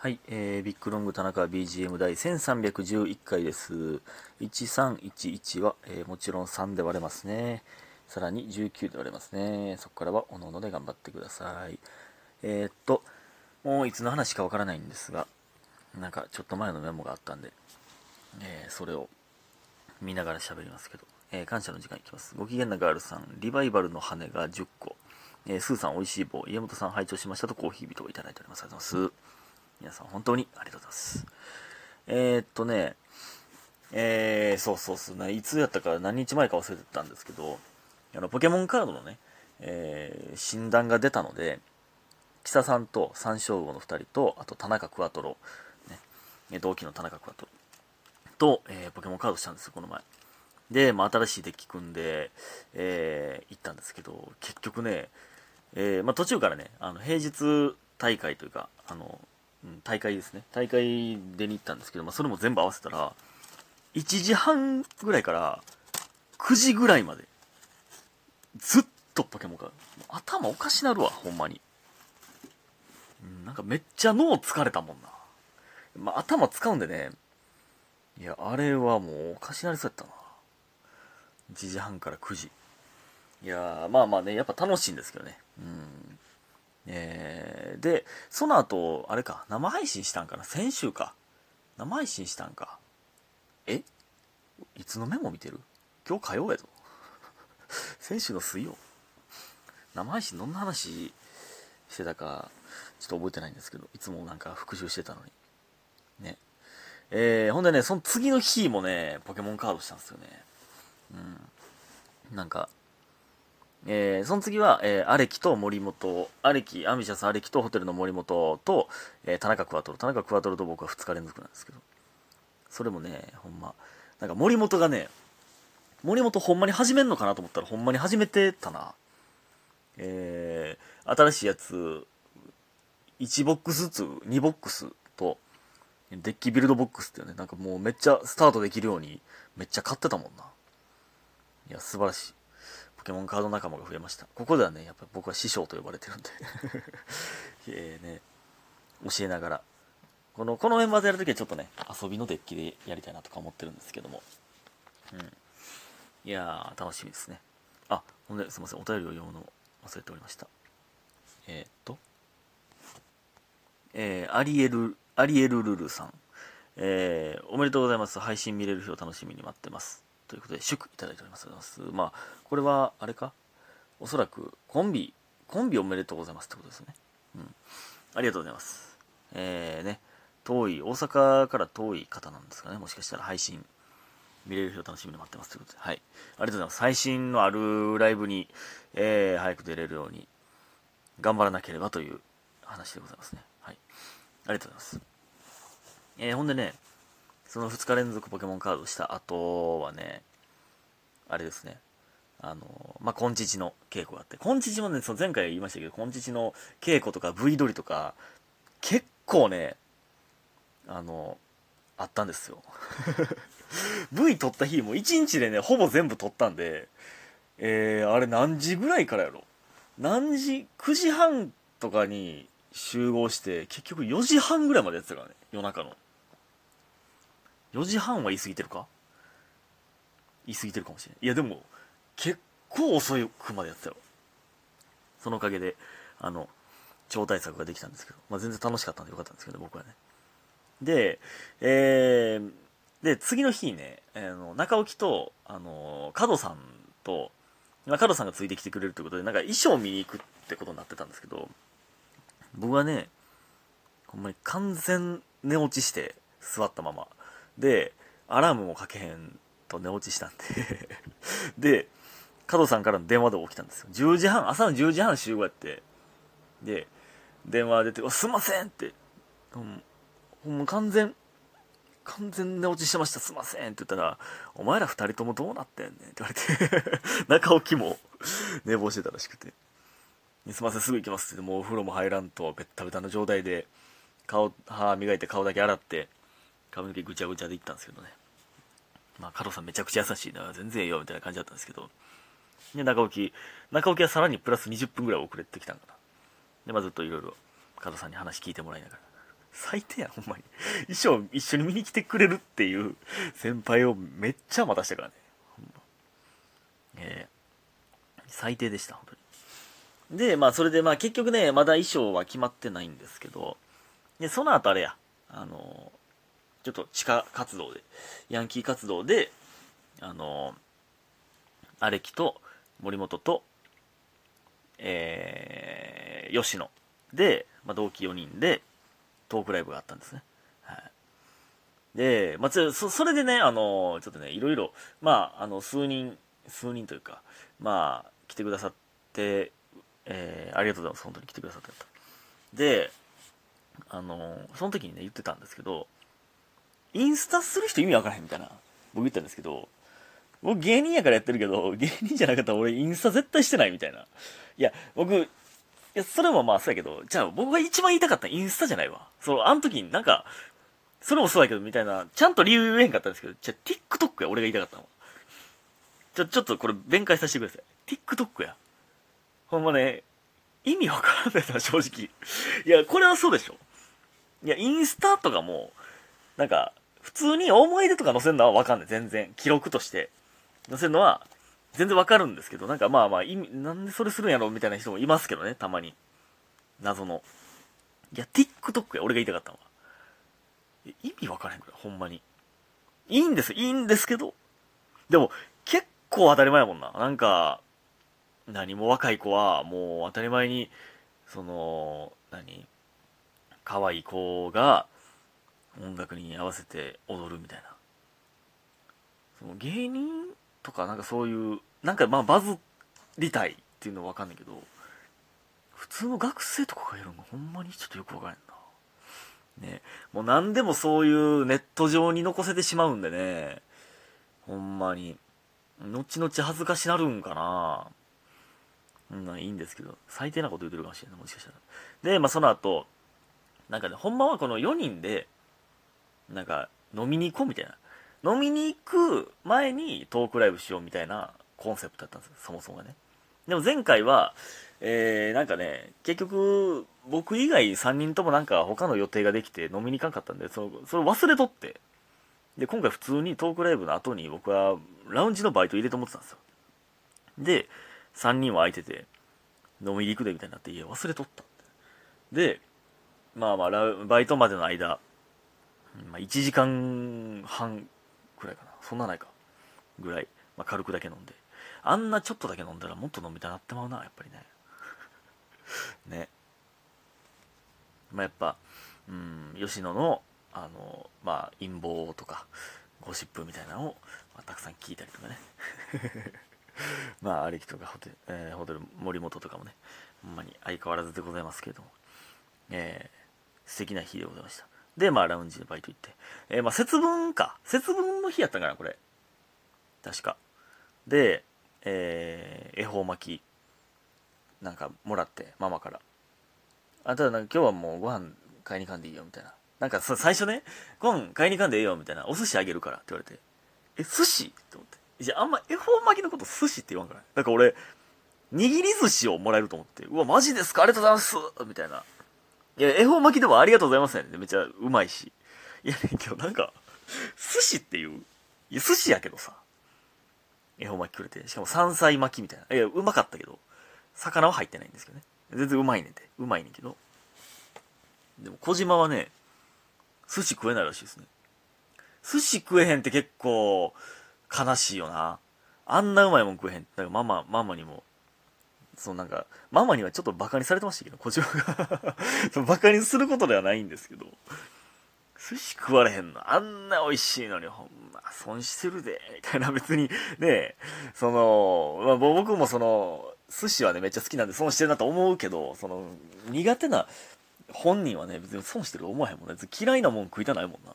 はい、えー、ビッグロング田中 BGM 第1311回です。1311は、えーもちろん3で割れますね。さらに19で割れますね。そこからはおのので頑張ってください。えー、っと、もういつの話かわからないんですが、なんかちょっと前のメモがあったんで、えーそれを見ながら喋りますけど、えー感謝の時間いきます。ご機嫌なガールさん、リバイバルの羽が10個、えースーさん美味しい棒、家元さん拝聴しましたとコーヒー人をいただいております。ありがとうございます。皆さん本当にありがとうございます。えー、っとね、えー、そうそうそうね、いつやったか何日前か忘れてたんですけど、あの、ポケモンカードのね、えー診断が出たので、キサさんと三章号の2人と、あと田中クワトロ、ね、同期の田中クワトロと、えーポケモンカードしたんですよ、この前。で、まあ、新しいデッキ組んで、えー行ったんですけど、結局ね、えーまあ、途中からね、あの平日大会というか、あの、うん大会ですね。大会出に行ったんですけど、まあ、それも全部合わせたら、1時半ぐらいから9時ぐらいまで、ずっとポケモンカード。頭おかしなるわ、ほんまに。うんなんかめっちゃ脳疲れたもんな。まあ、頭使うんでね、いや、あれはもうおかしなりそうやったな。1時半から9時。いや、まあまあね、やっぱ楽しいんですけどね。うん。えー、で、その後、あれか、生配信したんかな？先週か。生配信したんか。え？いつのメモ見てる？今日火曜やぞ。先週の水曜。生配信どんな話してたか、ちょっと覚えてないんですけど、いつもなんか復習してたのに。ね。えー、ほんでね、その次の日もね、ポケモンカードしたんですよね。うん。なんか、えー、その次は、えー、アレキと森本、アレキ、アンビシャスアレキとホテルの森本と、えー田中クワトロ、田中クワトロと僕は2日連続なんですけど、それもね、ほんま、なんか森本がね、森本ほんまに始めんのかなと思ったらほんまに始めてたな。えー、新しいやつ、1ボックスずつ、2ボックスと、デッキビルドボックスってね、なんかもうめっちゃスタートできるように、めっちゃ買ってたもんな。いや、素晴らしい。ポケモンカード仲間が増えました。ここではね、やっぱ僕は師匠と呼ばれてるんで えね、教えながら。この、このメンバーでやるときはちょっとね、遊びのデッキでやりたいなとか思ってるんですけども。うん。いやー、楽しみですね。あ、ほんで、すいません、お便りを読むの忘れておりました。えー、っと、えー、アリエル、アリエルルルさん。えー、おめでとうございます。配信見れる日を楽しみに待ってます。ということで、祝いただいております。まあ、これは、あれか？おそらく、コンビ、コンビおめでとうございますってことですね。うん。ありがとうございます。えー、ね、遠い、大阪から遠い方なんですかね。もしかしたら配信、見れる日を楽しみに待ってますということで。はい。ありがとうございます。最新のあるライブに、えー、早く出れるように、頑張らなければという話でございますね。はい。ありがとうございます。えー、ほんでね、その2日連続ポケモンカードした後はね、あれですね、あの、まあ、コンチチの稽古があって、コンチチもね、その前回言いましたけど、コンチチの稽古とか V 撮りとか、結構ね、あの、あったんですよ。V 撮った日も1日でね、ほぼ全部撮ったんで、えー、あれ何時ぐらいからやろ？何時 ?9 時半とかに集合して、結局4時半ぐらいまでやってたからね、夜中の。4時半は言い過ぎてるか？言い過ぎてるかもしれない。いやでも、結構遅くまでやってたよ。そのおかげで、あの、超大作ができたんですけど、まあ全然楽しかったんでよかったんですけど、僕はね。で、えー、で、次の日にね、あの、中置と、あの、角さんと、まあ、角さんがついてきてくれるということで、なんか衣装を見に行くってことになってたんですけど、僕はね、ほんまに完全寝落ちして座ったまま。で、アラームもかけへんと寝落ちしたんで で、加藤さんからの電話で起きたんですよ。10時半、朝の10時半集合やって。で、電話出て、すいませんって、ほんほんま完全、完全寝落ちしてました、すいませんって言ったら、お前ら二人ともどうなってんねんって言われて、中置きも寝坊してたらしくて。すいません、すぐ行きますって、もうお風呂も入らんと、ベッタベタの状態で、顔、歯磨いて顔だけ洗って、髪の毛ぐちゃぐちゃで行ったんですけどね。まあ、加藤さんめちゃくちゃ優しいな、全然ええよ、みたいな感じだったんですけど。で、中置き、中置きはさらにプラス20分ぐらい遅れてきたんかな。で、まあずっといろいろ、加藤さんに話聞いてもらいながら、最低やん、ほんまに。衣装一緒に見に来てくれるっていう先輩をめっちゃ待たしたからね。ほんま。えー、最低でした、本当に。で、まあ、それでまあ結局ね、まだ衣装は決まってないんですけど、で、その後あれや、あの、ちょっと地下活動で、ヤンキー活動で、あの、アレキと森本と、えー、吉野で、まあ、同期4人でトークライブがあったんですね。はい。で、まあ、そそれでね、あの、ちょっとね、いろいろ、まあ、あの、数人、数人というか、まあ、来てくださって、えー、ありがとうございます。本当に来てくださってた。で、あの、その時にね、言ってたんですけど、インスタする人意味わからへんみたいな、僕言ったんですけど、僕芸人やからやってるけど、芸人じゃなかったら俺インスタ絶対してないみたいな。いや、僕、いや、それもまあそうやけど、じゃあ僕が一番言いたかったインスタじゃないわ。そう、あの時になんか、それもそうやけどみたいな、ちゃんと理由言えへんかったんですけど、じゃあ TikTok や、俺が言いたかったの。ちょ、ちょっとこれ弁解させてください。TikTok や。ほんまね、意味わからんないな、正直。いや、これはそうでしょ。いや、インスタとかも、なんか、普通に思い出とか載せるのはわかんない。全然。記録として。載せるのは、全然わかるんですけど、なんかまあまあ、意味、なんでそれするんやろみたいな人もいますけどね、たまに。謎の。いや、TikTok や、俺が言いたかったのは。意味わからへんくらい、ほんまに。いいんです、いいんですけど。でも、結構当たり前やもんな。なんか、何も若い子は、もう当たり前に、その、何？可愛い子が、音楽に合わせて踊るみたいな。その芸人とかなんかそういう、なんかまあバズりたいっていうのはわかんないけど、普通の学生とかがやるのほんまにちょっとよくわからんな。ね。もう何でもそういうネット上に残せてしまうんでね。ほんまに。後々恥ずかしなるんかな。うん、いいんですけど、最低なこと言うてるかもしれない、もしかしたら。で、まあその後、なんかね、ほんまはこの4人で、なんか飲みに行こうみたいな。飲みに行く前にトークライブしようみたいなコンセプトだったんですよ、そもそもがね。でも前回は、えー、なんかね、結局、僕以外3人ともなんか他の予定ができて飲みに行かんかったんで、その、それ忘れとって。で、今回普通にトークライブの後に僕はラウンジのバイト入れて思ってたんですよ。で、3人は空いてて、飲みに行くでみたいになって、いや、忘れとったで、まあまあ、バイトまでの間、まあ、1時間半くらいかな。そんなないか。ぐらい。まあ、軽くだけ飲んで。あんなちょっとだけ飲んだらもっと飲みたなってまうな、やっぱりね。ね。まあ、やっぱ、うん、吉野の、あの、まあ、陰謀とか、ゴシップみたいなのを、まあ、たくさん聞いたりとかね。まあ、アレキとかホテル、えー、ホテル森本とかもね、ほんまに相変わらずでございますけれども、えー、素敵な日でございました。で、まあ、ラウンジでバイト行って。えー、まあ、節分か。節分の日やったんかな、これ。確か。で、えー、恵方巻き、なんか、もらって、ママから。あ、ただ、なんか今日はもうご飯買いに行かんでいいよ、みたいな。なんか、最初ね、ご飯買いに行かんでいいよ、みたいな。お寿司あげるから、って言われて。え、寿司？って思って。いや、あんま恵方巻きのこと寿司って言わんから。だか俺、握り寿司をもらえると思って、うわ、マジですか？ありがとうございますみたいな。いや、恵方巻きでもありがとうございますね。めっちゃうまいし。いや、ねんけどなんか、寿司っていう、いや、寿司やけどさ、恵方巻きくれて、しかも山菜巻きみたいな。いや、うまかったけど、魚は入ってないんですけどね。全然うまいねんて。うまいねんけど。でも、小島はね、寿司食えないらしいですね。寿司食えへんって結構、悲しいよな。あんなうまいもん食えへん。だからママ、ママにもそのなんか、ママにはちょっとバカにされてましたけど、こちらが そのバカにすることではないんですけど、寿司食われへんの。あんな美味しいのに、ほんま、損してるで、みたいな別に、ね、その、まあ、僕もその、寿司はね、めっちゃ好きなんで損してるなと思うけど、その、苦手な本人はね、別に損してると思わへんもんね。嫌いなもん食いたないもんな。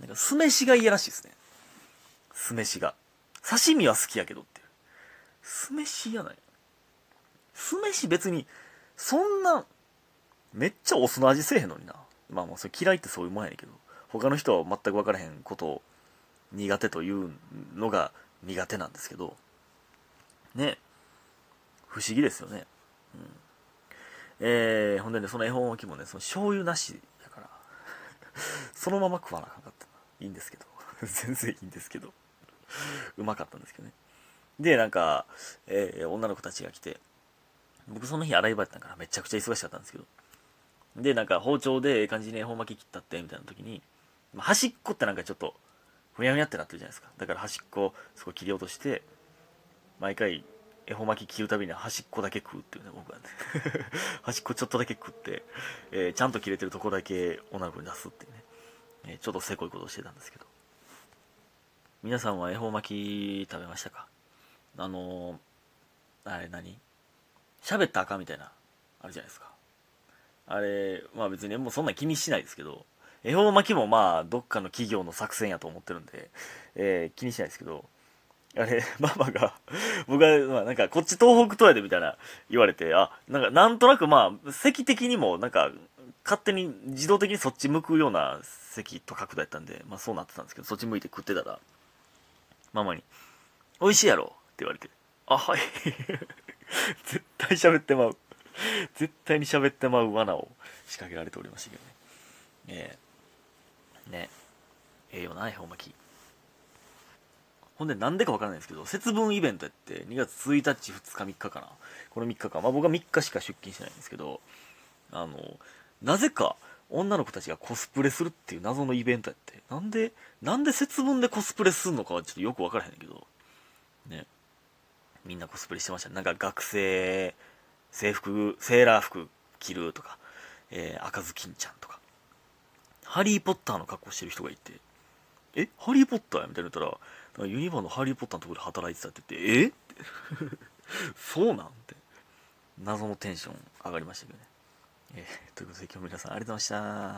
なんか、酢飯が嫌らしいですね。酢飯が。刺身は好きやけどっていう。酢飯嫌ない。酢飯別に、そんな、めっちゃお酢の味せえへんのにな。まあまあ、それ嫌いってそういうもんやねんけど、他の人は全く分からへんことを苦手というのが苦手なんですけど、ね。不思議ですよね。うん。えー、ほんでね、その恵方巻きもね、その醤油なしだから、そのまま食わなあかんかったいいんですけど 全然いいんですけどうまかったんですけどねでなんか、えー、女の子たちが来て僕その日洗い場やったからめちゃくちゃ忙しかったんですけど。でなんか包丁でええ感じに恵方巻き切ったってみたいな時に端っこってなんかちょっとふにゃふにゃってなってるじゃないですか。だから端っこそこ切り落として毎回恵方巻き切るたびに端っこだけ食うっていうね僕はね。端っこちょっとだけ食って、えー、ちゃんと切れてるとこだけ女の子に出すっていうね、えー、ちょっとせこいことをしてたんですけど。皆さんは恵方巻き食べましたか？あのー、あれ何？喋ったらあかんみたいなあるじゃないですかあれまあ別にもうそんな気にしないですけど恵方巻きもまあどっかの企業の作戦やと思ってるんで、えー、気にしないですけどあれ、ママが、僕は、まあなんか、こっち東北東やでみたいな言われて、あ、なんか、なんとなくまあ、席的にも、なんか、勝手に自動的にそっち向くような席と角度やったんで、まあそうなってたんですけど、そっち向いて食ってたら、ママに、美味しいやろ？って言われて、あ、はい。絶対喋ってまう。絶対に喋ってまう罠を仕掛けられておりましたけどね。ええー、ねええよな、恵方巻き。ほんでなんでかわからないんですけど、節分イベントやって2月1日、2日、3日かな。この3日間。まあ僕は3日しか出勤してないんですけど、あの、なぜか女の子たちがコスプレするっていう謎のイベントやって、なんで、なんで節分でコスプレするのかはちょっとよくわからへんけど、ね。みんなコスプレしてました。なんか学生、制服、セーラー服着るとか、えー、赤ずきんちゃんとか、ハリーポッターの格好してる人がいて、え？ハリーポッターやみたいな言ったら、ユニバのハリー・ポッターのところで働いてたって言って、え？っ そうなんて、謎のテンション上がりましたけどね。えー、ということで今日も皆さんありがとうございました。